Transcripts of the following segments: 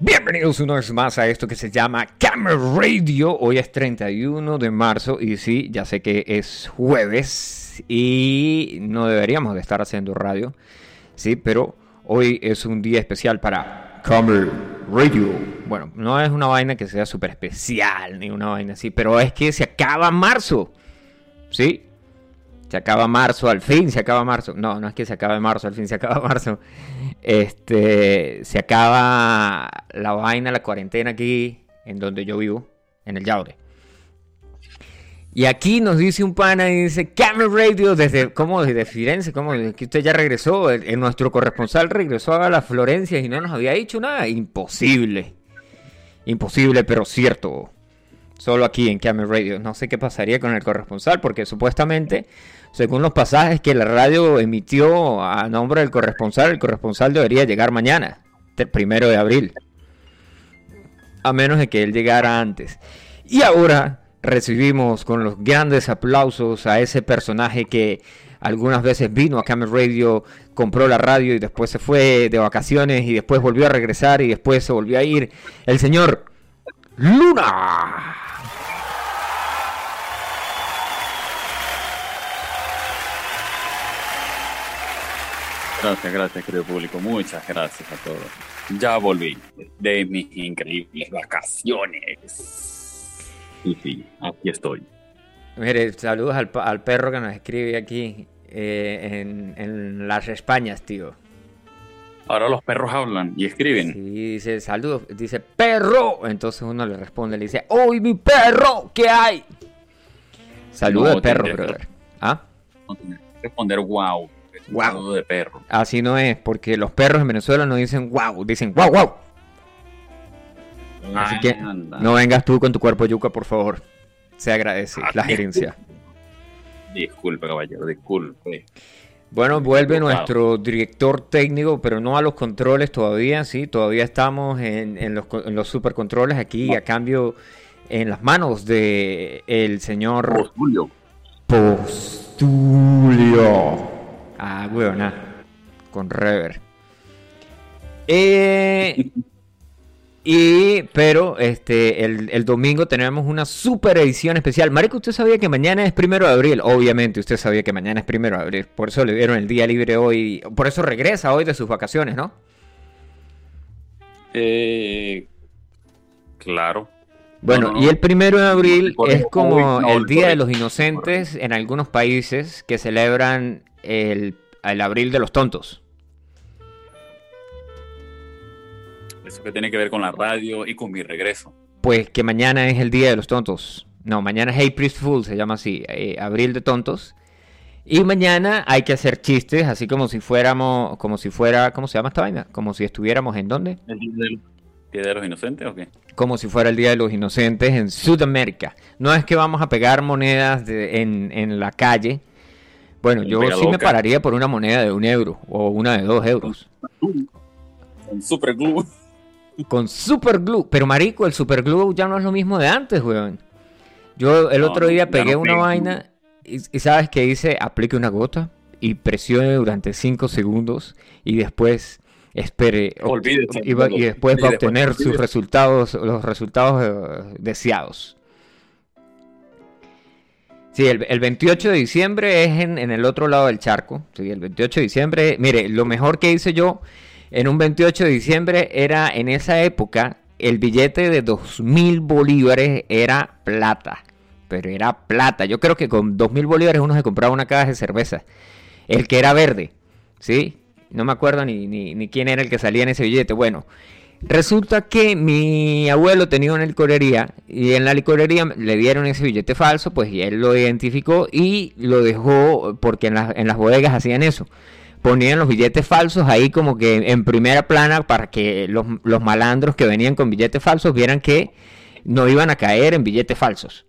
Bienvenidos una vez más a esto que se llama Camera Radio. Hoy es 31 de marzo y sí, ya sé que es jueves y no deberíamos de estar haciendo radio, sí, pero hoy es un día especial para Camera Radio. Bueno, no es una vaina que sea súper especial ni una vaina así, pero es que se acaba marzo, sí, se acaba marzo, al fin se acaba marzo. No, no es que se acabe marzo, al fin se acaba marzo. Este, se acaba la vaina, la cuarentena aquí, en donde yo vivo, en el Yaure. Y aquí nos dice un pana y dice, Camera Radio, desde, ¿cómo? Desde Firenze, ¿cómo? Que usted ya regresó, el, nuestro corresponsal regresó a la Florencia y no nos había dicho nada. Imposible. Imposible, pero cierto. Solo aquí en Camera Radio. No sé qué pasaría con el corresponsal, porque supuestamente según los pasajes que la radio emitió a nombre del corresponsal, el corresponsal debería llegar mañana, el primero de abril. A menos de que él llegara antes. Y ahora recibimos con los grandes aplausos a ese personaje que algunas veces vino a Camera Radio, compró la radio y después se fue de vacaciones y después volvió a regresar y después se volvió a ir. El señor Luna. Gracias, gracias, querido público. Muchas gracias a todos. Ya volví de mis increíbles vacaciones. Y sí, aquí estoy. Mire, saludos al, perro que nos escribe aquí eh, en, las Españas, tío. Ahora los perros hablan y escriben. Sí, dice saludos, dice perro. Entonces uno le responde, le dice, ¡Uy, mi perro! ¿Qué hay? Saludos al perro, brother. ¿Ah? responder wow. Wow. de perro. Así no es, porque los perros en Venezuela no dicen wow, dicen wow, wow. Así que no vengas tú con tu cuerpo yuca, por favor. Se agradece la gerencia. Disculpe, caballero, disculpe. Bueno, vuelve nuestro director técnico, pero no a los controles todavía, sí, todavía estamos en, los, en los supercontroles aquí, a cambio en las manos de el señor Postulio. Postulio. Ah, weón, Con rever. Eh, y, pero, este, el, domingo tenemos una super edición especial. Marico, usted sabía que mañana es primero de abril. Obviamente, usted sabía que mañana es primero de abril. Por eso le dieron el día libre hoy. Por eso regresa hoy de sus vacaciones, ¿no? Eh, claro. Bueno, y el primero de abril es como el Día de los Inocentes en algunos países que celebran el, abril de los tontos. Eso que tiene que ver con la radio y con mi regreso. Pues que mañana es el día de los tontos. No, mañana es April Fool, se llama así, eh, abril de tontos. Y mañana hay que hacer chistes, así como si fuéramos, como si fuera, ¿cómo se llama esta vaina? Como si estuviéramos en dónde? ¿El día de los inocentes o qué? Como si fuera el día de los inocentes en Sudamérica. No es que vamos a pegar monedas en, en la calle, bueno, yo sí me pararía por una moneda de un euro o una de dos euros. Con super glue. Con super glue. Pero marico, el super glue ya no es lo mismo de antes, weón. Yo el otro día pegué una vaina y, sabes que hice, aplique una gota y presione durante 5 segundos y después espere y, y, después va a obtener sus resultados, los resultados eh, deseados. Sí, el, 28 de diciembre es en, el otro lado del charco. Sí, el 28 de diciembre. Mire, lo mejor que hice yo en un 28 de diciembre era en esa época el billete de 2.000 bolívares era plata. Pero era plata. Yo creo que con 2.000 bolívares uno se compraba una caja de cerveza. El que era verde. ¿Sí? No me acuerdo ni quién era el que salía en ese billete. Bueno, Resulta que mi abuelo tenía una licorería y en la licorería le dieron ese billete falso, pues y él lo identificó y lo dejó porque en, en las bodegas hacían eso. Ponían los billetes falsos ahí como que en primera plana para que los, los malandros que venían con billetes falsos vieran que no iban a caer en billetes falsos.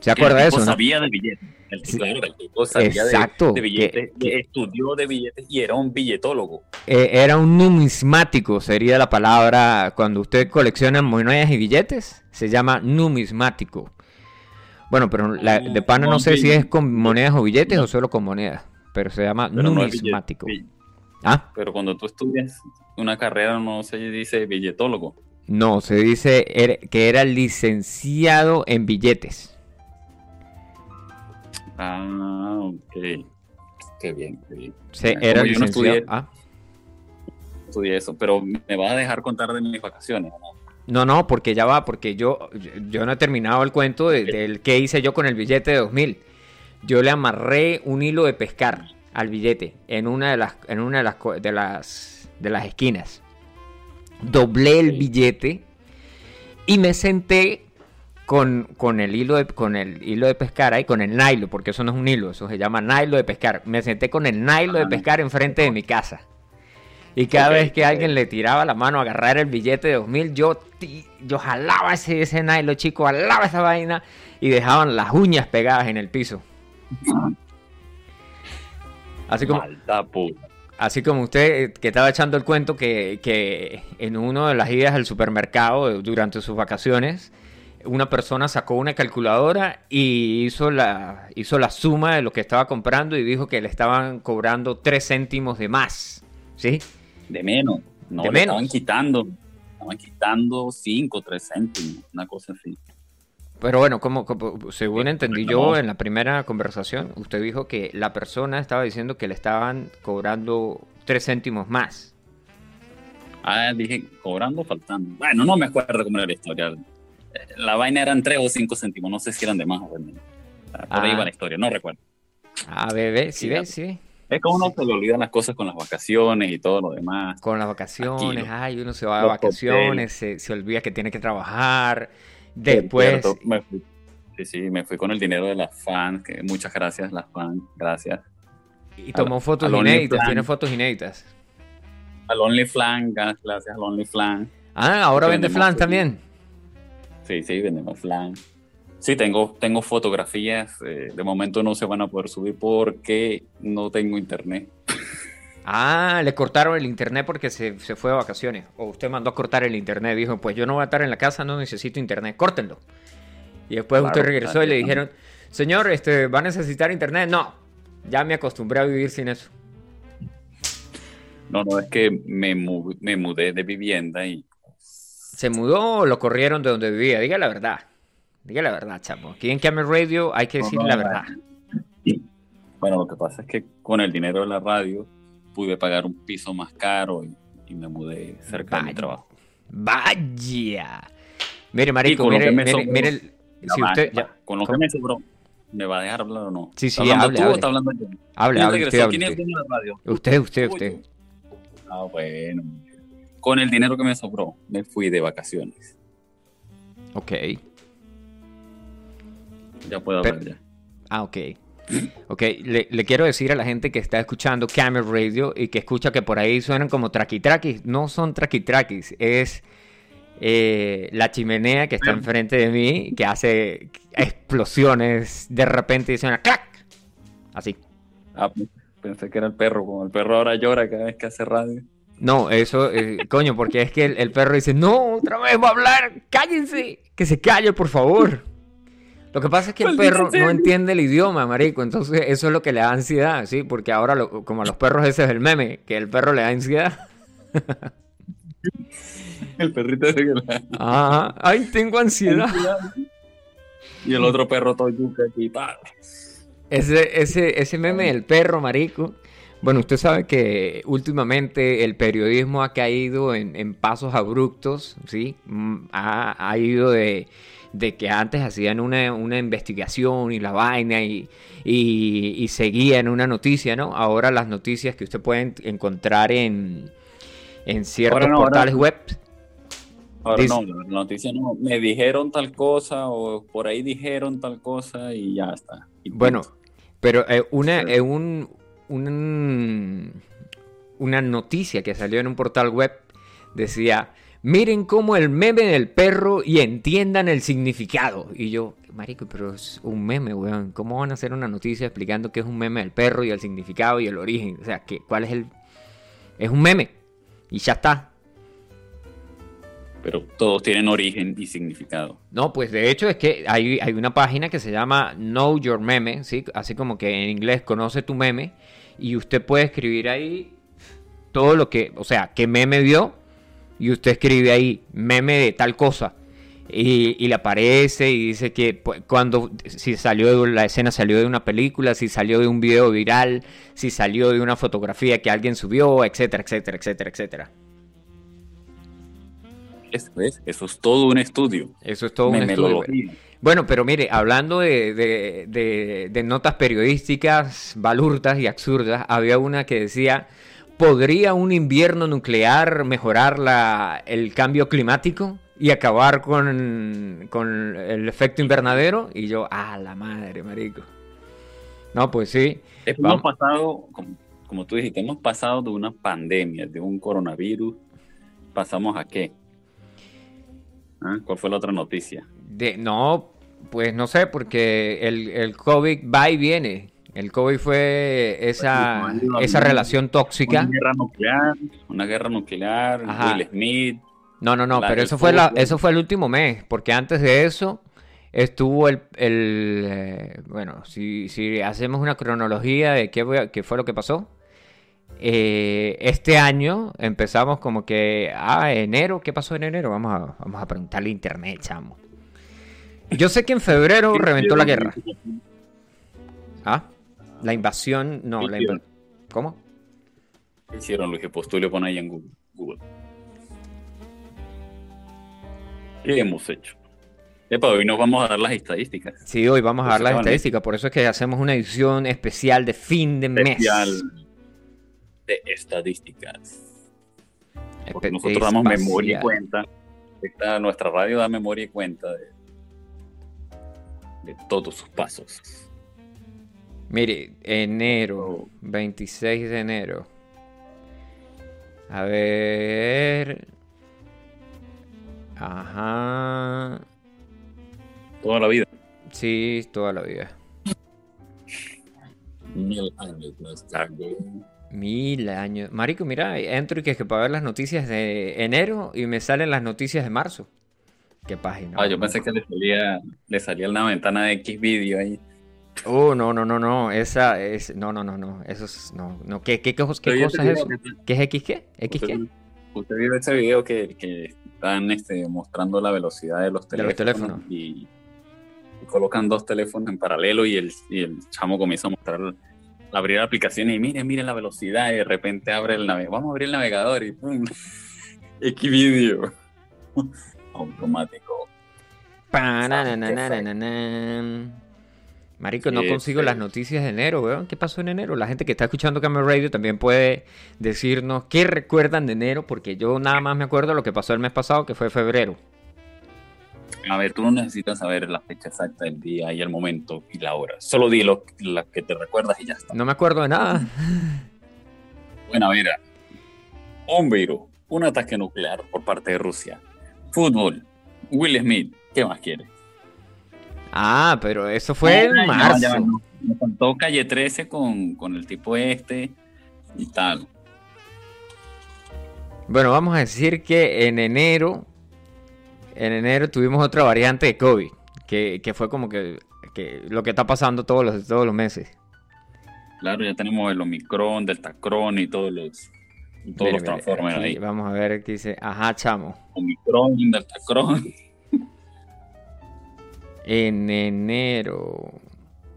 ¿Se acuerda de eso? sabía de billetes. El, claro, el tipo sabía Exacto, de, billetes, estudió de billetes y era un billetólogo. Eh, era un numismático, sería la palabra cuando usted colecciona monedas y billetes, se llama numismático. Bueno, pero la, de pana no sé si es con monedas o billetes o solo con monedas, pero se llama numismático. ¿Ah? Pero cuando tú estudias, una carrera no se dice billetólogo. No, se dice que era licenciado en billetes. Ah, ok. Qué bien, qué bien. Sí, era licenciado. Ah. estudié, eso, pero me vas a dejar contar de mis vacaciones, ¿no? No, no, porque ya va, porque yo, yo no he terminado el cuento del que hice yo con el billete de 2000. Yo le amarré un hilo de pescar al billete en una de las, en una de las, de las, de las esquinas. Doblé el billete y me senté con, con, el hilo de, con el hilo de pescar ahí, con el nylon, porque eso no es un hilo, eso se llama nylon de pescar. Me senté con el nylon de pescar enfrente de mi casa. Y cada vez que alguien le tiraba la mano a agarrar el billete de 2000, yo, yo jalaba ese, ese nylon, chico, jalaba esa vaina y dejaban las uñas pegadas en el piso. Así como, así como usted eh, que estaba echando el cuento que, que en una de las idas al supermercado durante sus vacaciones, una persona sacó una calculadora y hizo la, hizo la suma de lo que estaba comprando y dijo que le estaban cobrando 3 céntimos de más. ¿Sí? De menos. No, de le menos. estaban quitando. Estaban quitando 5, 3 céntimos, una cosa así. Pero bueno, como, según entendí yo en la primera conversación, usted dijo que la persona estaba diciendo que le estaban cobrando 3 céntimos más. Ah, dije, cobrando faltando. Bueno, no me acuerdo cómo era la historia. La vaina eran 3 o 5 céntimos, no sé si eran de más o de menos. Por ahí va la historia, no recuerdo. Ah, bebé, sí, sí, sí. Es como uno se le olvidan las cosas con las vacaciones y todo lo demás. Con las vacaciones, ay, uno se va de vacaciones, se, se, olvida que tiene que trabajar. Después. sí, sí, me fui con el dinero de las fans. Que muchas gracias, las fans, gracias. Y tomó fotos inéditas, tiene fotos inéditas. Al OnlyFlan, gracias al OnlyFlan. Ah, ahora vende flan también. Sí, sí, vendemos flan. Sí, tengo, tengo fotografías. Eh, de momento no se van a poder subir porque no tengo internet. Ah, le cortaron el internet porque se, se, fue de vacaciones. O usted mandó a cortar el internet. Dijo, pues yo no voy a estar en la casa, no necesito internet, córtenlo. Y después usted regresó y le dijeron, señor, este, ¿va a necesitar internet? No, ya me acostumbré a vivir sin eso. No, no, es que me, me mudé de vivienda y... ¿Se mudó o lo corrieron de donde vivía? Diga la verdad. Diga la verdad, chamo. Aquí en Camera Radio hay que decir la verdad. Bueno, lo que pasa es que con el dinero de la radio pude pagar un piso más caro y, me mudé cerca de mi trabajo. Vaya. Mire, marico, mire, mire, si usted, con lo que me sobró, ¿me va a dejar hablar o no? Sí, sí, hable, hable. está hablando yo? Hable, hable, usted, ¿Quién es el dueño de la radio? Usted, usted, usted. Ah, bueno. Con el dinero que me sobró, me fui de vacaciones. Ok. Ya puedo hablar ya. Ah, ok. Ok, le, quiero decir a la gente que está escuchando Camera Radio y que escucha que por ahí suenan como traquitraquis. No son traquitraquis, es eh, la chimenea que está enfrente de mí que hace explosiones de repente y suena ¡clac! Así. Ah, pensé que era el perro, como el perro ahora llora cada vez que hace radio. No, eso, eh, coño, porque es que el, el perro dice, no, otra vez va a hablar, cállense, que se calle, por favor. Lo que pasa es que el perro no entiende el idioma, marico. Entonces eso es lo que le da ansiedad, ¿sí? Porque ahora, como a los perros ese es el meme, que el perro le da ansiedad. el perrito ese que le da... Ah, ay, tengo ansiedad. Y el otro perro todo yuca aquí, Ese, ese, ese meme del perro, marico. Bueno, usted sabe que últimamente el periodismo ha caído en, pasos abruptos, ¿sí? Mm, ha ido de de que antes hacían una, investigación y la vaina y, y, seguían una noticia, ¿no? Ahora las noticias que usted puede encontrar en, en ciertos portales web. Ahora no, la noticia no, me dijeron tal cosa o por ahí dijeron tal cosa y ya está. bueno, pero eh, una, eh, un, una noticia que salió en un portal web decía miren cómo el meme del perro y entiendan el significado. Y yo, marico, pero es un meme, weón. ¿Cómo van a hacer una noticia explicando qué es un meme del perro y el significado y el origen? O sea, ¿qué, ¿cuál es el...? Es un meme. Y ya está. Pero todos tienen origen y significado. No, pues de hecho es que hay, hay una página que se llama Know Your Meme, ¿sí? Así como que en inglés conoce tu meme. Y usted puede escribir ahí todo lo que, o sea, qué meme vio y usted escribe ahí meme de tal cosa y, y le aparece y dice que pues, cuando si salió de la escena salió de una película, si salió de un video viral, si salió de una fotografía que alguien subió, etcétera, etcétera, etcétera, etcétera. Eso es, eso es todo un estudio. Eso es todo un estudio. Bueno, pero mire, hablando de, de, de, de notas periodísticas balurtas y absurdas, había una que decía, ¿podría un invierno nuclear mejorar la, el cambio climático y acabar con, con el efecto invernadero? Y yo, ah, la madre, marico. No, pues sí. Hemos pasado, como, como tú dijiste, hemos pasado de una pandemia, de un coronavirus, pasamos a qué? ¿Ah? ¿Cuál fue la otra noticia? De, no, pues no sé, porque el, el COVID va y viene. El COVID fue esa, esa relación tóxica. Una guerra nuclear, una guerra nuclear, Ajá. Will Smith. No, no, no, pero eso fue, la, eso fue el último mes, porque antes de eso estuvo el, el, eh, bueno, si, si hacemos una cronología de qué, qué fue lo que pasó, eh, este año empezamos como que, ah, enero, ¿qué pasó en enero? Vamos a, vamos a preguntarle a internet, chamo. Yo sé que en febrero ¿Qué reventó la guerra. Ah, la invasión, no, ¿Qué la invasión. ¿Cómo? ¿Qué hicieron, Luis? Pues le pones ahí en Google. ¿Qué hemos hecho? Epa, hoy nos vamos a dar las estadísticas. Sí, hoy vamos a dar las estadísticas, por eso es que hacemos una edición especial de fin de mes. De estadísticas. Porque nosotros damos memoria y cuenta. Esta, nuestra radio da memoria y cuenta de, de todos sus pasos. Mire, enero, 26 de enero. A ver. Ajá. Toda la vida. Sí, toda la vida. Mil años más tarde. Mil años. Marico, mira, entro y que es que para ver las noticias de enero y me salen las noticias de marzo. Qué página. Ah, yo pensé que le salía, le salía una ventana de X video ahí. Oh, no, no, no, no. Esa es. No, no, no, no. Eso es. No, no. ¿Qué, qué, qué, qué cosa es eso? que- ¿Qué es X qué? ¿X Usted, qué? usted vio ese video que, que están este, mostrando la velocidad de los De los teléfonos, teléfonos. Y, y colocan dos teléfonos en paralelo y el, y el chamo comienza a mostrar, abrir aplicaciones y miren, miren la velocidad y de repente abre el navegador, vamos a abrir el navegador y pum, automático. Marico, no consigo las noticias de enero, weón. ¿Qué pasó en enero? La gente que está escuchando Camera Radio también puede decirnos qué recuerdan de enero, porque yo nada más me acuerdo lo que pasó el mes pasado, que fue febrero. A ver, tú no necesitas saber la fecha exacta del día y el momento y la hora. Solo di lo, la que te recuerdas y ya está. No me acuerdo de nada. Bueno, mira. Un virus, un ataque nuclear por parte de Rusia. Fútbol, Will Smith, ¿qué más quieres? Ah, pero eso fue en marzo. ya no. Me faltó Calle 13 con, con el tipo este y tal. Bueno, vamos a decir que en enero, en enero tuvimos otra variante de COVID, que, que fue como que, que lo que está pasando todos los, todos los meses. Claro, ya tenemos el Omicron, Deltacron y todos los, y todos Mire, los mire, Transformers aquí ahí. Vamos a ver qué dice. Ajá, chamo. Omicron, Deltacron. En enero.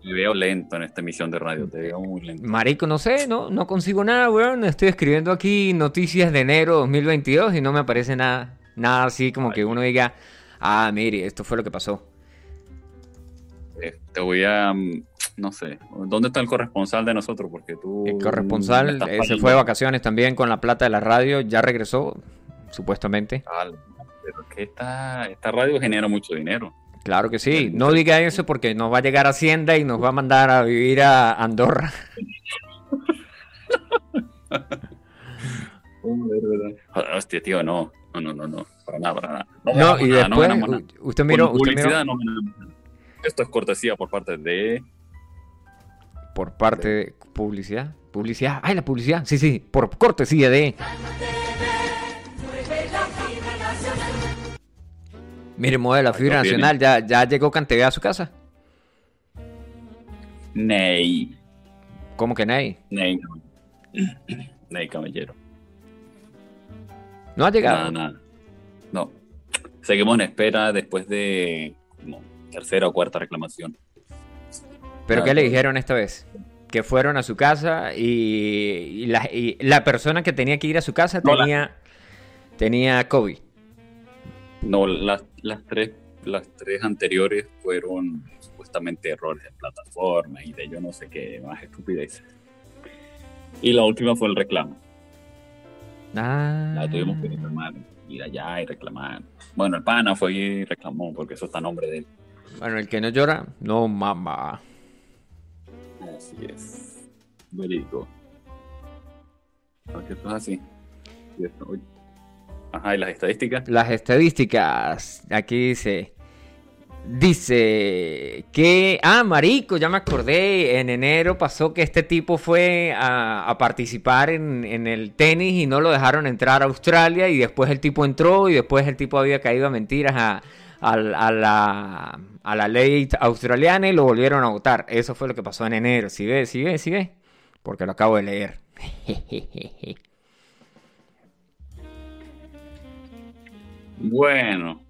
Me veo lento en esta emisión de radio, te veo muy lento. Marico, no sé, no, no consigo nada, weón. Estoy escribiendo aquí noticias de enero 2022 y no me aparece nada. Nada así como que uno diga, ah, mire, esto fue lo que pasó. Eh, Te voy a, mm, no sé, ¿dónde está el corresponsal de nosotros? Porque tú... El corresponsal eh, se fue de vacaciones también con la plata de la radio, ya regresó, supuestamente. Pero que esta, esta radio genera mucho dinero. Claro que sí. No diga eso porque nos va a llegar Hacienda y nos va a mandar a vivir a Andorra. Hostia, tío, no. No, no, no, no. Para nada, para nada. No, ganamos y nada, después, ganamos nada. u- usted Con miró, usted publicidad miró no. Esto es cortesía por parte de... por parte de publicidad. Publicidad. Ay, la publicidad. Sí, sí. Por cortesía de. Mire, mueve la fibra nacional. Ya, ya llegó Canteve a su casa. Ney. ¿Cómo que nadie? Ney. Ney, caballero. No ha llegado. Nada, nada. No. Seguimos en espera después de como tercera o cuarta reclamación. ¿Pero Nada, qué le dijeron esta vez? Que fueron a su casa y, y la, y la persona que tenía que ir a su casa No, la- tenía, tenía COVID. No, las, las tres las tres anteriores fueron supuestamente errores de plataforma y de yo no sé qué más estupideces. Y la última fue el reclamo. Ah. La tuvimos que reclamar, ir allá y reclamar. Bueno, el pana fue y reclamó porque eso está a nombre de él. Bueno, el que no llora, no mama. Así es. Verídico. Porque esto es así. Ajá, y las estadísticas. Las estadísticas. Aquí dice. Dice que. Ah, marico, ya me acordé. En enero pasó que este tipo fue a, participar en, en el tenis y no lo dejaron entrar a Australia. Y después el tipo entró y después el tipo había caído a mentiras a, a- a la, ley australiana y lo volvieron a votar. Eso fue lo que pasó en enero. ¿Sí ves? ¿Sí ves? ¿Sí? Porque lo acabo de leer. Bueno.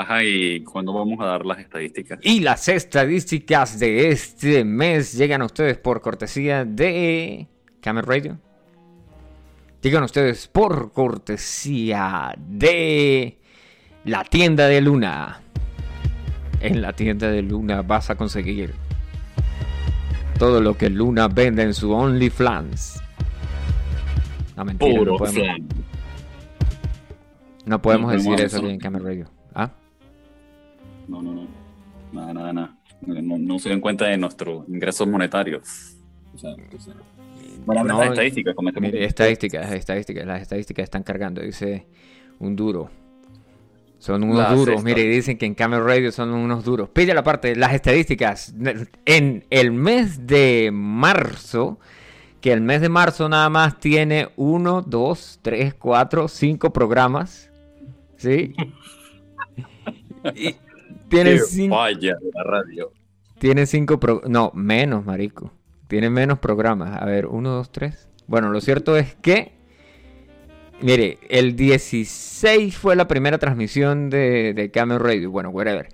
Ajá, y cuando vamos a dar las estadísticas. Y las estadísticas de este mes llegan a ustedes por cortesía de Camel Radio. Llegan a ustedes por cortesía de la tienda de Luna. En la tienda de Luna vas a conseguir todo lo que Luna vende en su OnlyFans. No, mentira, Puro no podemos, no podemos No decir eso aquí en Camel Radio. No, no, no. Nada, nada, nada. No, no se den cuenta de nuestros ingresos monetarios. O sea, o sea. Bueno, No, las estadísticas. Mire, estadísticas, estadísticas, las estadísticas están cargando, dice un duro. Son unos Las duros, mire, dicen que en Camel Radio son unos duros. Pilla la parte, las estadísticas. En el mes de marzo, que el mes de marzo nada más tiene uno, dos, tres, cuatro, cinco programas. ¿Sí? Y tiene cinco, la radio. tiene cinco pro- No, menos, marico. Tiene menos programas. A ver, uno, dos, tres. Bueno, lo cierto es que. Mire, el 16 fue la primera transmisión de, de Camel Radio. Bueno, whatever.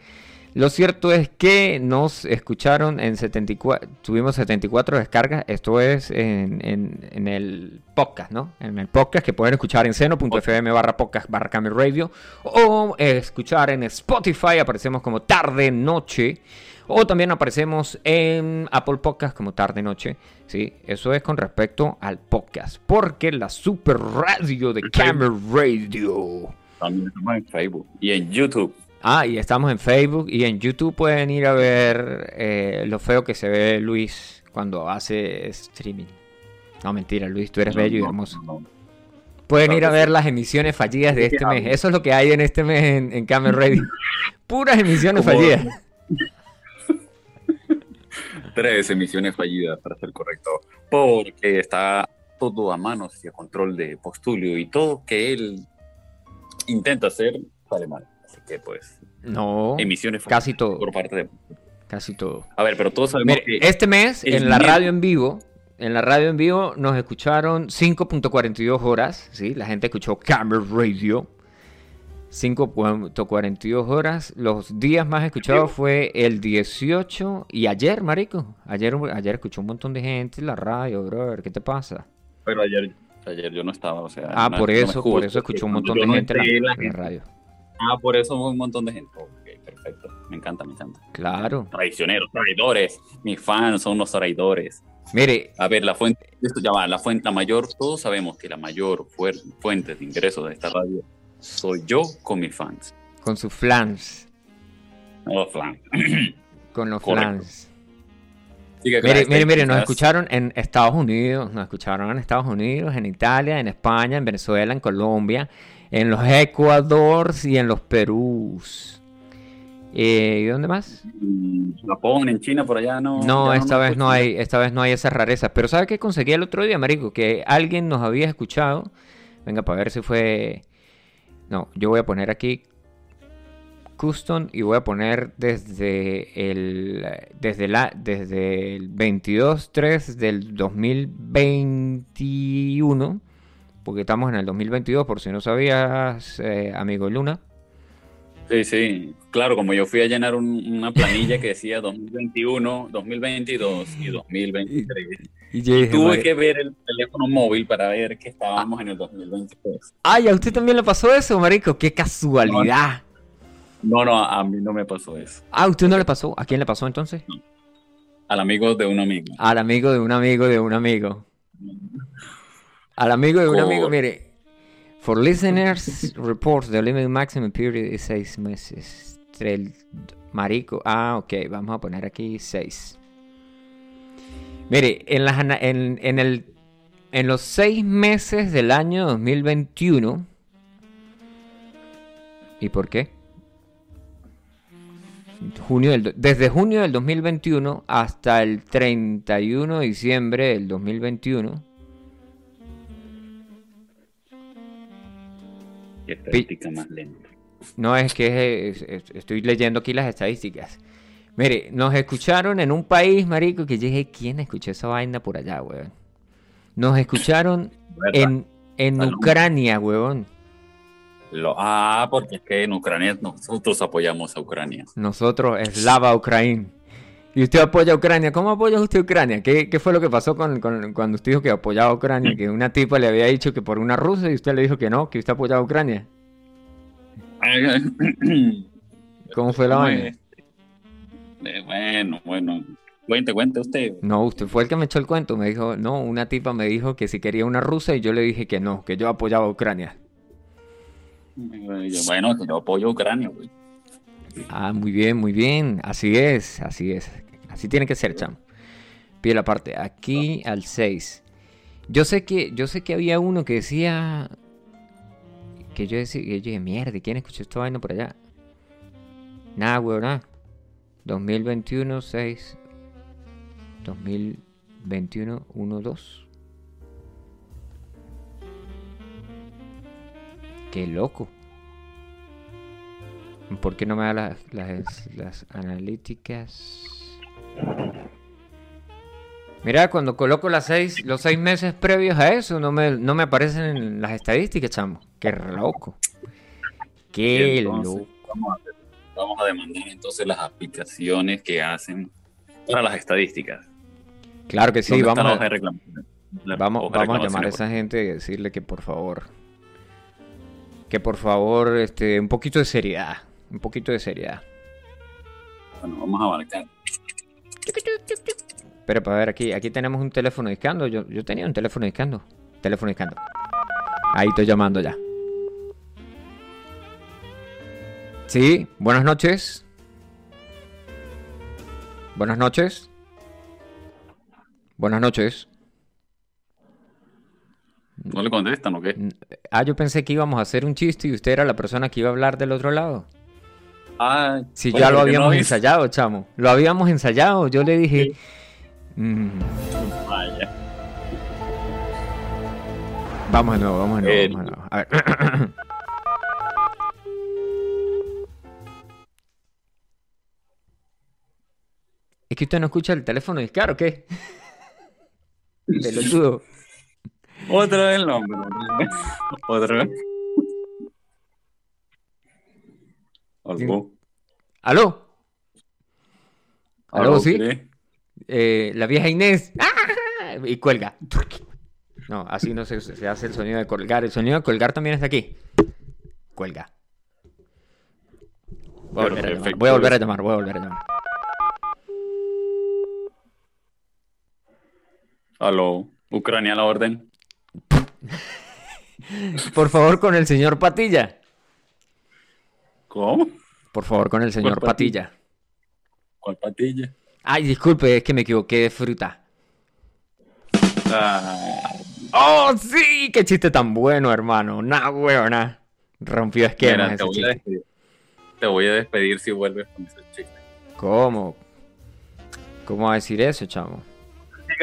Lo cierto es que nos escucharon en 74, tuvimos 74 descargas, esto es en, en- en el podcast, ¿no? En el podcast que pueden escuchar en seno.fm barra podcast barra Radio o escuchar en Spotify, aparecemos como tarde noche o también aparecemos en Apple Podcast como tarde noche, ¿sí? Eso es con respecto al podcast, porque la super radio de Camel Radio... También estamos en Facebook y en YouTube. Ah, y estamos en Facebook y en YouTube pueden ir a ver eh, lo feo que se ve Luis cuando hace streaming. No, mentira, Luis, tú eres No, bello y hermoso. no. Pueden claro ir a ver sí. las emisiones fallidas de ¿De qué este mes. Eso es lo que hay en este mes en, en Camel Radio. Puras emisiones Como- fallidas. Tres emisiones fallidas, para ser correcto. Porque está todo a manos y a control de Postulio y todo que él intenta hacer sale mal. Así que, pues, No, emisiones casi todo. por parte de. Casi todo. A ver, pero todos sabemos Mire, que. este mes en la radio en vivo, en la radio en vivo nos escucharon 5.42 horas, ¿sí? La gente escuchó Camel Radio. 5.42 horas. Los días más escuchados fue el 18 y ayer, marico. Ayer, ayer escuchó un montón de gente en la radio, brother. ¿Qué te pasa? Pero ayer, ayer yo no estaba, o sea. Ah, no- por no eso, por eso escuchó un montón de no gente en la, radio. Ah, por eso un montón de gente. Ok, perfecto. Me encanta, me encanta. Claro. Traicioneros, traidores. Mis fans son unos traidores. Mire, A ver, la fuente, esto ya va, la fuente, la mayor, todos sabemos que la mayor fuente de ingresos de esta radio soy yo con mis fans. con sus flans. No, flan. Con los Correcto. flans. Mire, mire, mire, nos escucharon en Estados Unidos, nos escucharon en Estados Unidos, en Italia, en España, en Venezuela, en Colombia, en los Ecuadors y en los Perús. Eh, ¿Y dónde más? En Japón, en China, por allá no. No, esta vez no hay, esta vez no hay esas rarezas. Pero ¿sabe qué conseguí el otro día, marico? Que alguien nos había escuchado. Venga, para ver si fue. No, yo voy a poner aquí custom y voy a poner desde el desde la desde el 22 3 del 2021 porque estamos en el 2022, por si no sabías, eh, amigo Luna. Sí, sí. Claro, como yo fui a llenar un- una planilla que decía 2021, 2022 y 2023. Y Tuve "Madre- que ver el teléfono móvil para ver que estábamos en el 2023. Ay, a usted también le pasó eso, marico. Qué casualidad. No, no, a mí no me pasó eso. Ah, ¿a usted no le pasó? ¿A quién le pasó entonces? Al amigo de un amigo. Al amigo de un amigo de un amigo. Al amigo de un amigo, mire. For listeners, reports the limit maximum period is seis meses. El marico. Ah, ok, vamos a poner aquí seis. Mire, en, las, en, en el, en los seis meses del año 2021. ¿Y por qué? Junio del desde junio del 2021 hasta el 31 de diciembre del 2021. Qué estadística más lenta. No es que es- es- estoy leyendo aquí las estadísticas. Mire, nos escucharon en un país, marico, que yo dije, ¿quién escuchó esa vaina por allá, weón? Nos escucharon en, en Salud. Ucrania, weón. Lo- ah, porque es que en Ucrania nosotros apoyamos a Ucrania. Nosotros, Slava Ucrania. Y usted apoya a Ucrania. ¿Cómo apoya usted a Ucrania? ¿Qué, qué fue lo que pasó con, con- cuando usted dijo que apoyaba a Ucrania? Que una tipa le había dicho que por una rusa y usted le dijo que no, que usted apoyaba a Ucrania. ¿Cómo fue la ¿Cómo vaina? Eh, Bueno, bueno. Cuente, cuente usted. No, usted fue el que me echó el cuento. Me dijo, no, una tipa me dijo que si quería una rusa y yo le dije que no, que yo apoyaba a Ucrania. Bueno, que yo apoyo a Ucrania, güey. Ah, muy bien, muy bien. Así es, así es. Así tiene que ser, chamo. Pide la parte. Aquí al 6. Yo sé que, yo sé que había uno que decía. Que yo decía, que yo dije, mierda, ¿y ¿quién escuchó esta vaina por allá? Nada, weón, nada. 2021, 6. 2021, 1, 2. Qué loco. ¿Por qué no me da las, las, las analíticas? Mira, cuando coloco las seis, los seis meses previos a eso, no me, no me aparecen en las estadísticas, chamo. Qué loco. Qué Entonces, loco. Vamos a, vamos a demandar entonces las aplicaciones que hacen para las estadísticas. Claro que sí, ¿Dónde está vamos a? La vamos, vamos a llamar a esa gente y decirle que por favor, que por favor, este, un poquito de seriedad, un poquito de seriedad. Bueno, vamos a abarcar. Pero para ver, aquí, aquí tenemos un teléfono discando. Yo, yo tenía un teléfono discando. Teléfono discando. Ahí estoy llamando ya. Sí, buenas noches. Buenas noches. Buenas noches. ¿No le contestan o qué? Ah, yo pensé que íbamos a hacer un chiste y usted era la persona que iba a hablar del otro lado. Ah, Si ya lo ¿por qué no habíamos ensayado, chamo. Lo habíamos ensayado. Yo le dije. mm, Vaya. Vamos de nuevo, vamos de nuevo. Eh, vamos de nuevo. A ver. ¿Es que usted no escucha el teléfono discar o qué? Pelotudo. Otra vez el nombre. Otra vez. Algo. ¿Aló? ¿Aló, Algo, sí? Eh, la vieja Inés. ¡Ah! Y cuelga. No, así no se, se hace el sonido de colgar. El sonido de colgar también está aquí. Cuelga. Voy a, volver a llamar, voy a volver a llamar, voy a volver a llamar. Aló. Ucrania a la orden. Por favor, con el señor Patilla. ¿Cómo? Por favor, con el señor Patilla? Patilla. ¿Cuál patilla? Ay, disculpe, es que me equivoqué de fruta. Ah, ¡Oh, sí! ¡Qué chiste tan bueno, hermano! Nah, huevona. Rompió esquemas mira, te voy, a despedir. te voy a despedir si vuelves con ese chiste. ¿Cómo? ¿Cómo va a decir eso, chamo?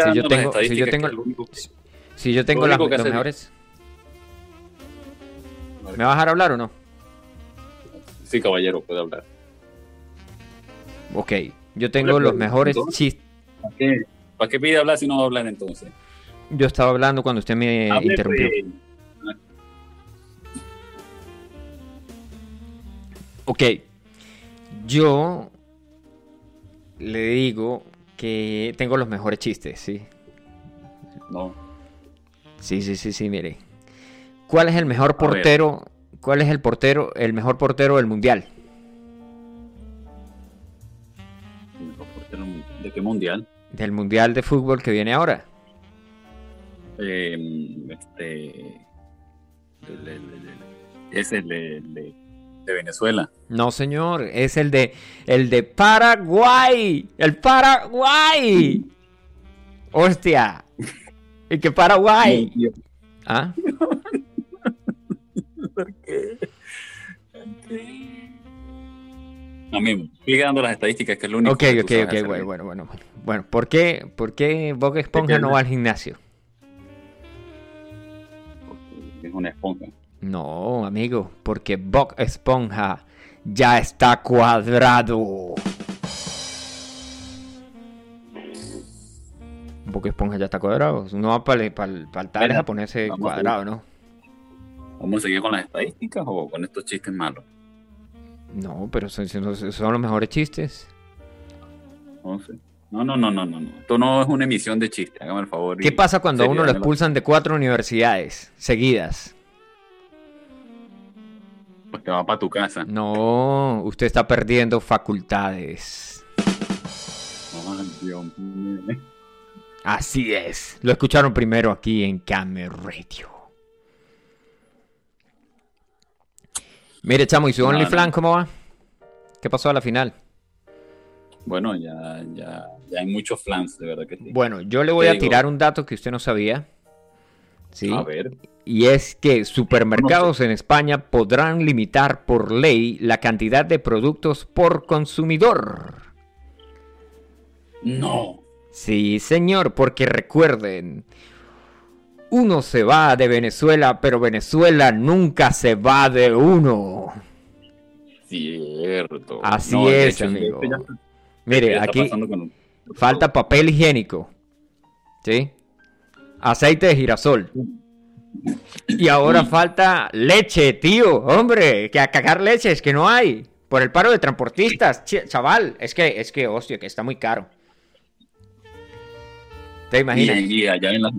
Si yo tengo- si yo tengo- que Si yo las, los mejores... ¿Me vas a dejar hablar o no? Sí, caballero, puede hablar. Ok, yo tengo los mejores chistes. ¿Para qué? Pide hablar si no va a hablar entonces? Yo estaba hablando cuando usted me pues. interrumpió. Pues. Ok, yo le digo que tengo los mejores chistes, ¿sí? No. Sí, sí, sí, sí, mire. ¿Cuál es el mejor portero ¿Cuál es el portero, el mejor portero del mundial? ¿De qué mundial? Del mundial de fútbol que viene ahora. Eh, este. el- el- el- es el de, de- de Venezuela. No, señor, es el de el de Paraguay, el Paraguay. Hostia. ¿Y que Paraguay? ¿Ah? ¿Por qué? A mí, sigue dando las estadísticas, que es lo único Ok, que ok, ok, hacer bueno, bueno, bueno. bueno. Bueno, ¿por qué, por qué Bob Esponja no va al gimnasio? Porque Es una esponja. No, amigo, porque Bob Esponja ya está cuadrado. Bob Esponja ya está cuadrado. No va para el, tal a ponerse cuadrado, ¿no? ¿Vamos a seguir con las estadísticas o con estos chistes malos? No, pero son, los mejores chistes. No sé. No, no, no, no, no. Esto no es una emisión de chiste, hágame el favor. ¿Qué pasa cuando a uno lo expulsan de cuatro universidades seguidas? Pues te va para tu casa. No, usted está perdiendo facultades. Ay, Dios mío. Así es. Lo escucharon primero aquí en Camel Radio. Mire, chamo, ¿y su. OnlyFans cómo va? ¿Qué pasó a la final? Bueno, ya, ya, ya hay muchos flans, de verdad que sí. Bueno, yo le voy a digo- tirar un dato que usted no sabía. ¿Sí? A ver. Y es que supermercados en España podrán limitar por ley la cantidad de productos por consumidor. No. Sí, señor, porque recuerden, uno se va de Venezuela, pero Venezuela nunca se va de uno. Cierto. Así No, es, hecho, amigo. ya Mire, aquí con- falta papel higiénico, ¿sí? Aceite de girasol. Y ahora falta leche, tío, hombre, que a cagar leche es que no hay. Por el paro de transportistas, Ch- chaval, es que, es que, hostia, que está muy caro. ¿Te Y, imaginas? y allá en, la-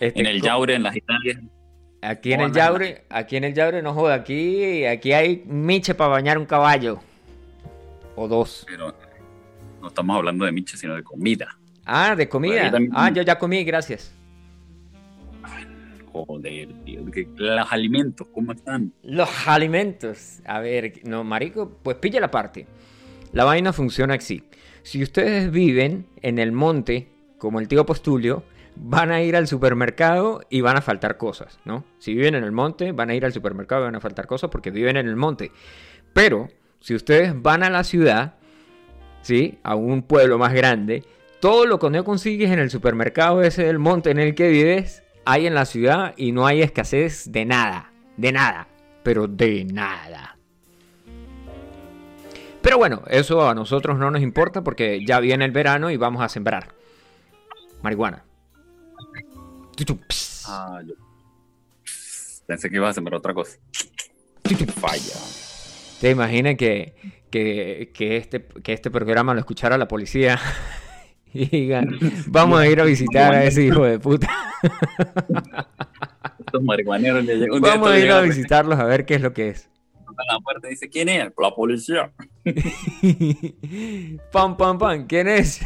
Este, en el Yaure, en las Italias. Aquí en No, el Yaure, aquí en el Yaure no joda, aquí, aquí hay miche para bañar un caballo. O dos. Pero no estamos hablando de miche, sino de comida. Ah, de comida. también- Ah, yo ya comí, gracias. Joder, tío. Los alimentos, ¿cómo están? Los alimentos. A ver, no, marico, pues pilla la parte. La vaina funciona así. Si ustedes viven en el monte, como el tío Postulio, van a ir al supermercado y van a faltar cosas, ¿no? Si viven en el monte, van a ir al supermercado y van a faltar cosas porque viven en el monte. Pero, si ustedes van a la ciudad, ¿sí? A un pueblo más grande, todo lo que no consigues en el supermercado ese del monte en el que vives, hay en la ciudad y no hay escasez de nada, de nada, pero de nada. Pero bueno, eso a nosotros no nos importa porque ya viene el verano y vamos a sembrar marihuana. Ah, yo pensé que ibas a sembrar otra cosa. Falla. ¿Te imaginas que, que, que este, que este programa lo escuchara la policía? Y digan, vamos a ir a visitar a ese hijo de puta. Estos marihuaneros le llegan un día Vamos a ir a visitarlos a ver qué es lo que es. a la puerta dice, ¿quién es? La policía. pam, pam, pam, ¿quién es?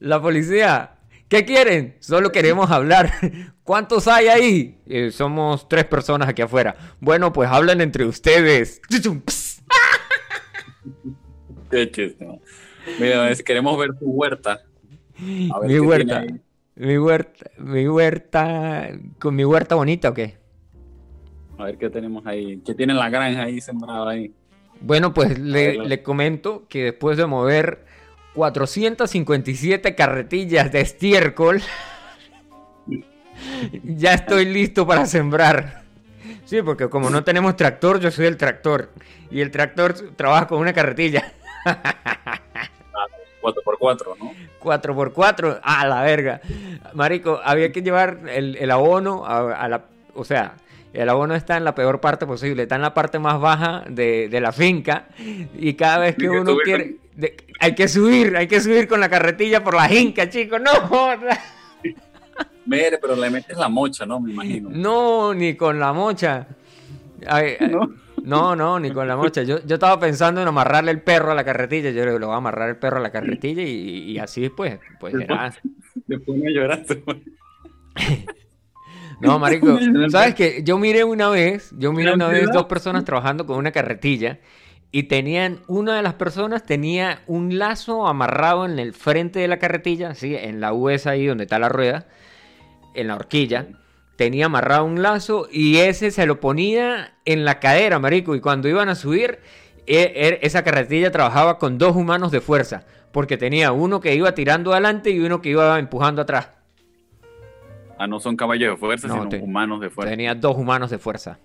La policía. ¿Qué quieren? Solo queremos hablar. ¿Cuántos hay ahí? "Eh, somos tres personas aquí afuera. Bueno, pues hablan entre ustedes. Qué chiste. Mira, queremos ver tu huerta. A ver Mi huerta. Mi huerta. Mi huerta. ¿Con mi huerta bonita o qué? A ver qué tenemos ahí. ¿Qué tiene la granja ahí sembrada ahí? Bueno, pues le comento que después de mover 457 carretillas de estiércol, ya estoy listo para sembrar. Sí, porque como no tenemos tractor, yo soy el tractor. Y el tractor trabaja con una carretilla. 4x4, ¿no? 4x4, a la verga. Marico, había que llevar el, el abono a, a la... O sea, El abono está en la peor parte posible, está en la parte más baja de, de la finca y cada vez que uno quiere... de- hay que subir, hay que subir con la carretilla por la finca, chicos. No, joda. Mire, pero le metes la mocha, ¿no? Me imagino. no, ni con la mocha. Ay, ay, ¿No? No, no, ni con la mocha. Yo, yo estaba pensando en amarrarle el perro a la carretilla. Yo le digo, le voy a amarrar el perro a la carretilla y, y así pues, pues era. Después me lloraste. No, marico, sabes que yo miré una vez, yo miré una vez dos personas trabajando con una carretilla y tenían, una de las personas tenía un lazo amarrado en el frente de la carretilla, sí, en la US ahí donde está la rueda, en la horquilla, tenía amarrado un lazo y ese se lo ponía en la cadera, marico, y cuando iban a subir, e- e- esa carretilla trabajaba con dos humanos de fuerza, porque tenía uno que iba tirando adelante y uno que iba empujando atrás. Ah, no son caballos de fuerza, No, sino humanos de fuerza. Tenía dos humanos de fuerza.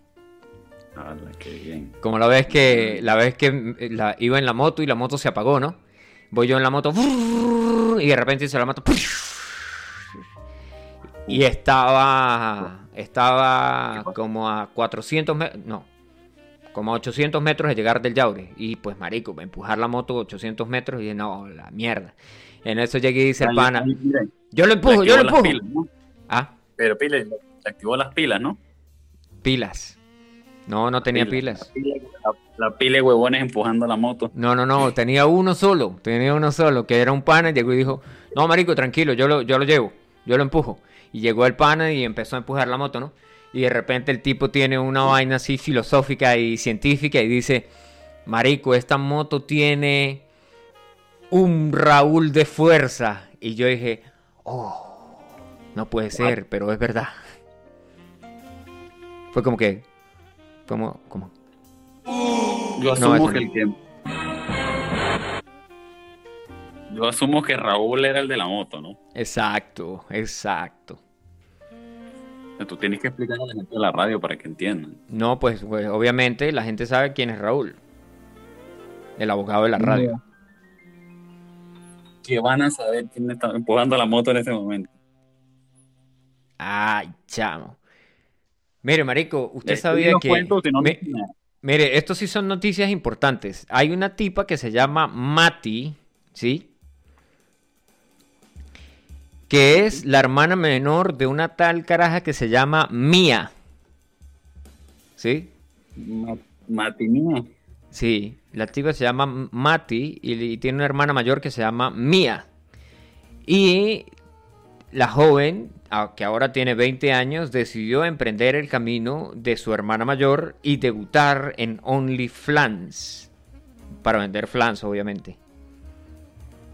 Ala, qué bien. Como la vez que la vez que la, iba en la moto y la moto se apagó, ¿no? Voy yo en la moto y de repente hizo la moto y estaba estaba como a 400 metros, no, como a 800 metros de llegar del Yaure y pues marico, empujar la moto 800 metros y no, la mierda. En eso llegué y dice el pana, yo lo empujo, yo lo empujo. pilas, ¿no? Ah, Pero pila, le activó las pilas, ¿no? pilas. No, no tenía pilas. La pila, la- la pila de huevones empujando la moto. No, no, no, tenía uno solo, tenía uno solo, que era un pana, y llegó y dijo, no, marico, tranquilo, yo lo, yo lo llevo, yo lo empujo. Y llegó el pana y empezó a empujar la moto, ¿no? Y de repente el tipo tiene una vaina así filosófica y científica y dice, marico, esta moto tiene un Raúl de fuerza. Y yo dije, oh, no puede ser, pero es verdad. Fue como que, como, como, Yo asumo que el que. Yo asumo que Raúl era el de la moto, ¿no? exacto, exacto. Tú tienes que explicar a la gente de la radio para que entiendan. No, pues, pues, obviamente la gente sabe quién es Raúl. El abogado de la radio. Que van a saber quién está empujando la moto en ese momento. Ay, chamo. Mire, marico, usted Eh, sabía que... cuentos, no. Mire, estos sí son noticias importantes. Hay una tipa que se llama Mati, ¿sí? Que es la hermana menor de una tal caraja que se llama Mía. ¿Sí? Ma- Matinía. Sí, la tipa se llama Mati y, y tiene una hermana mayor que se llama Mía. Y la joven, que ahora tiene 20 años, decidió emprender el camino de su hermana mayor y debutar en OnlyFans. Para vender flans, obviamente.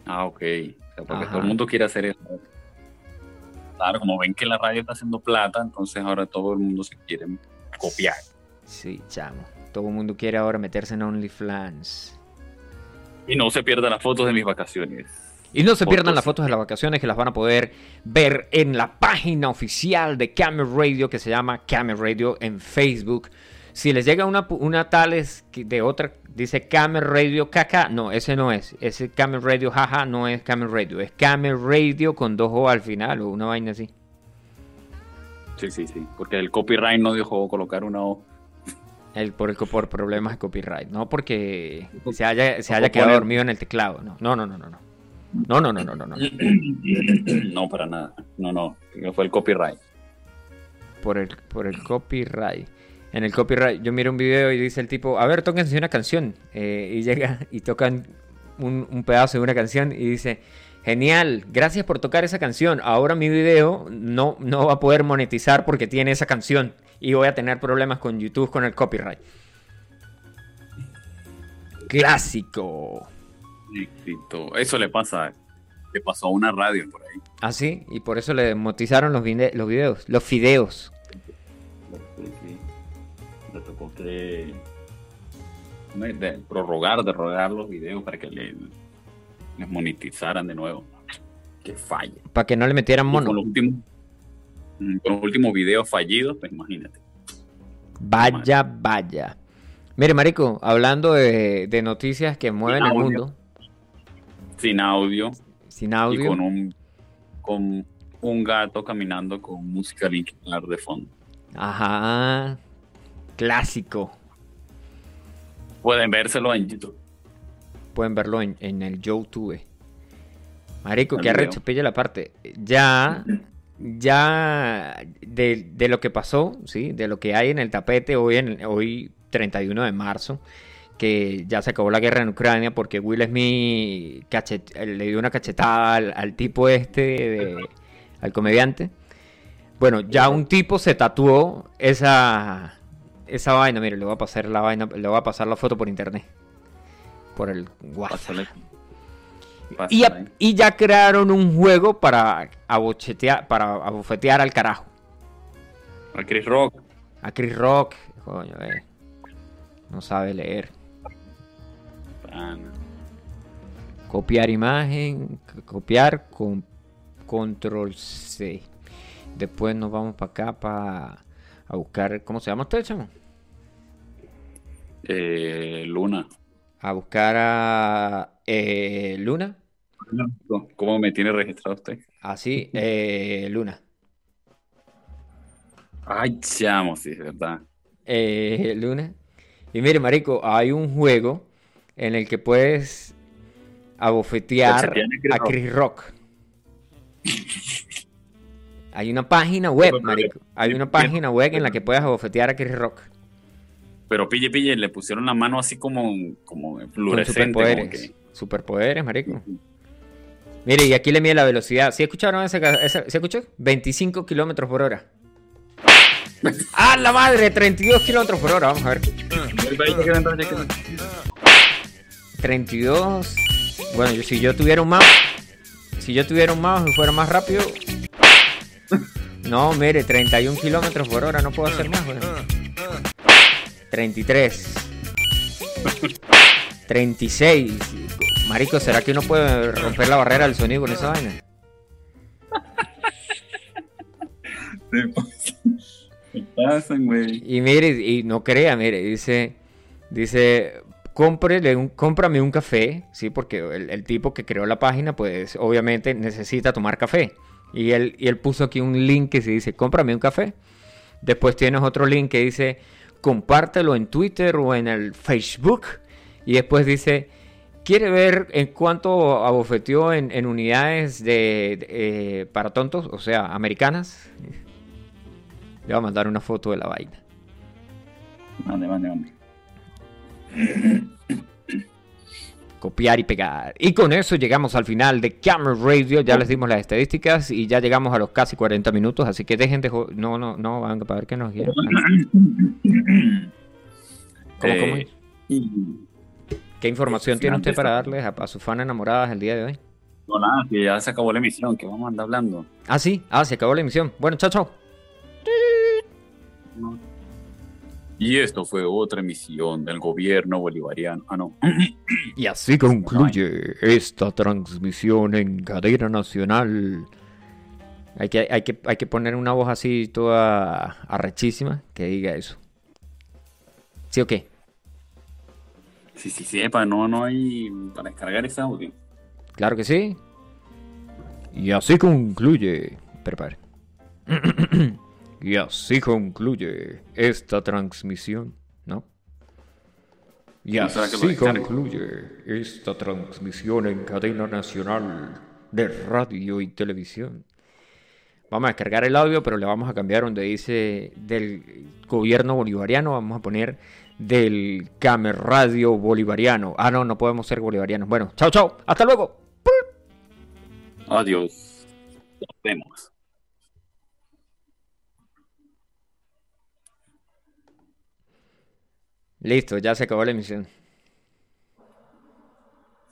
Ah, ok. O sea, porque Ajá. todo el mundo quiere hacer eso. Claro, como ven que la radio está haciendo plata, entonces ahora todo el mundo se quiere copiar. Sí, chamo. Todo el mundo quiere ahora meterse en OnlyFans. Y no se pierdan las fotos de mis vacaciones. Y no se pierdan las fotos de las vacaciones que las van a poder ver en la página oficial de Camel Radio que se llama Camel Radio en Facebook. Si les llega una, una tal es que de otra, dice Camel Radio caca, no, ese no es. Ese Camel Radio jaja no es Camel Radio, es Camel Radio con dos O al final o una vaina así. Sí, sí, sí. Porque el copyright no dejó colocar una O. El, por, el, por problemas de copyright, no porque se haya, se haya quedado dormido en el teclado. No, no, no, no, no. No, no, no, no, no, no. No, para nada. No, no. Fue el copyright. por el, por el copyright. En el copyright, yo miro un video y dice el tipo, a ver, tóquense una canción. Eh, y llega y tocan un, un pedazo de una canción y dice, genial, gracias por tocar esa canción. Ahora mi video no, no va a poder monetizar porque tiene esa canción. Y voy a tener problemas con YouTube con el copyright. Clásico. Éxito. Eso le pasa. Le pasó a una radio por ahí. Ah, sí, y por eso le monetizaron los, vide- los videos, los fideos. Sí. Le tocó que de- de prorrogar, derrogar los videos para que le, les monetizaran de nuevo. Que falle. Para que no le metieran Y mono. Con los últimos, mm, con los últimos videos fallidos, pues imagínate. Vaya, vaya. Mire, Marico, hablando de, de noticias que mueven el audio. mundo, Sin audio, sin y audio, con un con un gato caminando con música linkilar de fondo. Ajá. Clásico. Pueden vérselo en YouTube. Pueden verlo en, en el YouTube. Marico, que arrecho, pilla la parte. Ya, ya de, de lo que pasó, ¿sí? De lo que hay en el tapete hoy, en, hoy 31 de marzo, que ya se acabó la guerra en Ucrania porque Will Smith cachet- le dio una cachetada al, al tipo este, de- al comediante. Bueno, ya un tipo se tatuó esa, esa vaina. Mire, le voy a pasar la vaina, le voy a pasar la foto por internet. Por el WhatsApp. Y, a- y ya crearon un juego para abochetear, para abofetear al carajo. A Chris Rock. A Chris Rock, coño, eh. No sabe leer. Copiar imagen, copiar con control C. Después nos vamos para acá para a buscar, ¿cómo se llama usted, chamo? Eh, Luna. A buscar a eh, Luna. ¿Cómo me tiene registrado usted? Así, eh, Luna. Ay, chamo, sí, es verdad. eh, Luna. Y mire, marico, hay un juego en el que puedes abofetear Cachetear a Chris Rock. Hay una página web, marico. Hay una página web en la que puedes abofetear a Chris Rock. Pero pille, pille, le pusieron la mano así como, como Con fluorescente. como superpoderes. que- Superpoderes, marico. Mire, y aquí le mide la velocidad. ¿Sí escucharon ese? ese ¿Sí escuchó? 25 kilómetros por hora. ¡Ah, la madre! 32 kilómetros por hora. Vamos a ver. 32. Bueno, yo, si yo tuviera un mouse. Si yo tuviera un mouse y fuera más rápido. No, mire, 31 kilómetros por hora. No puedo hacer más, güey. 33. 36. Marico, ¿será que uno puede romper la barrera del sonido con esa vaina? ¿Qué pasan, güey? Y mire, y no crea, mire, dice, dice, cómprele un, cómprame un café, sí, porque el, tipo que creó la página, pues obviamente necesita tomar café. Y él, y él puso aquí un link que se dice, cómprame un café. Después tienes otro link que dice, compártelo en Twitter o en el Facebook. Y después dice, ¿quiere ver en cuánto abofeteó en, unidades de, de, eh, para tontos, o sea, americanas? Le voy a mandar una foto de la vaina. Mande, mande, mande. Copiar y pegar. Y con eso llegamos al final de Camera Radio. Ya les dimos las estadísticas y ya llegamos a los casi 40 minutos. Así que dejen de. No, no, no, van a ver que nos guían. ¿Cómo, cómo Eh, es? ¿Qué información tiene usted para darles a, a sus fans enamoradas el día de hoy? No, nada, que ya se acabó la emisión, que vamos a andar hablando. Ah, sí. Ah, se acabó la emisión. Bueno, chao, chao. Y esto fue otra emisión del gobierno bolivariano. Ah, no. Y así concluye esta transmisión en cadena nacional. Hay que, hay, que, hay que poner una voz así toda arrechísima que diga eso. ¿Sí o qué? Sí, sí, sí, epa, no, no hay para descargar ese audio. Claro que sí. Y así concluye. Prepare. y así concluye esta transmisión, ¿no? Y ¿No será que lo así concluye esta transmisión en cadena nacional de radio y televisión. Vamos a descargar el audio, pero le vamos a cambiar donde dice del gobierno bolivariano. Vamos a poner del Camerradio bolivariano. Ah, no, no podemos ser bolivarianos. Bueno, chao, chao. Hasta luego. Adiós. Nos vemos. Listo, ya se acabó la emisión.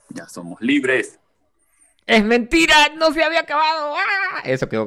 Ya somos libres. ¡Es mentira! ¡No se había acabado! ¡Ah! Eso quedó